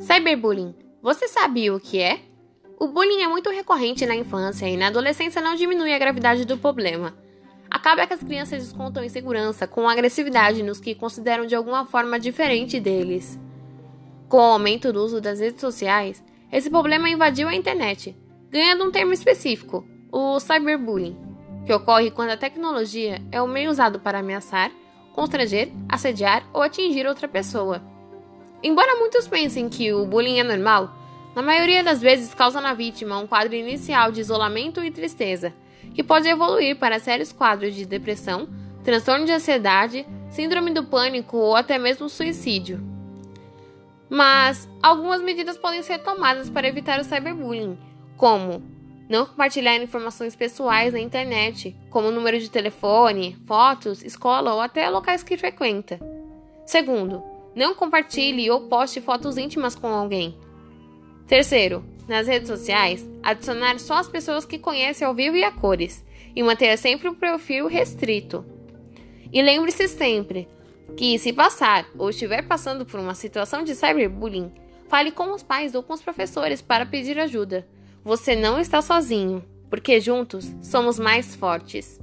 Cyberbullying. Você sabia o que é? O bullying é muito recorrente na infância e na adolescência não diminui a gravidade do problema. Acaba que as crianças descontam insegurança com agressividade nos que consideram de alguma forma diferente deles. Com o aumento do uso das redes sociais, esse problema invadiu a internet, ganhando um termo específico, o cyberbullying, que ocorre quando a tecnologia é o meio usado para ameaçar, constranger, assediar ou atingir outra pessoa. Embora muitos pensem que o bullying é normal, na maioria das vezes causa na vítima um quadro inicial de isolamento e tristeza, que pode evoluir para sérios quadros de depressão, transtorno de ansiedade, síndrome do pânico ou até mesmo suicídio. Mas algumas medidas podem ser tomadas para evitar o cyberbullying, como não compartilhar informações pessoais na internet, como número de telefone, fotos, escola ou até locais que frequenta. Segundo, não compartilhe ou poste fotos íntimas com alguém. Terceiro, nas redes sociais, adicionar só as pessoas que conhece ao vivo e a cores, e manter sempre o perfil restrito. E lembre-se sempre que, se passar ou estiver passando por uma situação de cyberbullying, fale com os pais ou com os professores para pedir ajuda. Você não está sozinho, porque juntos somos mais fortes.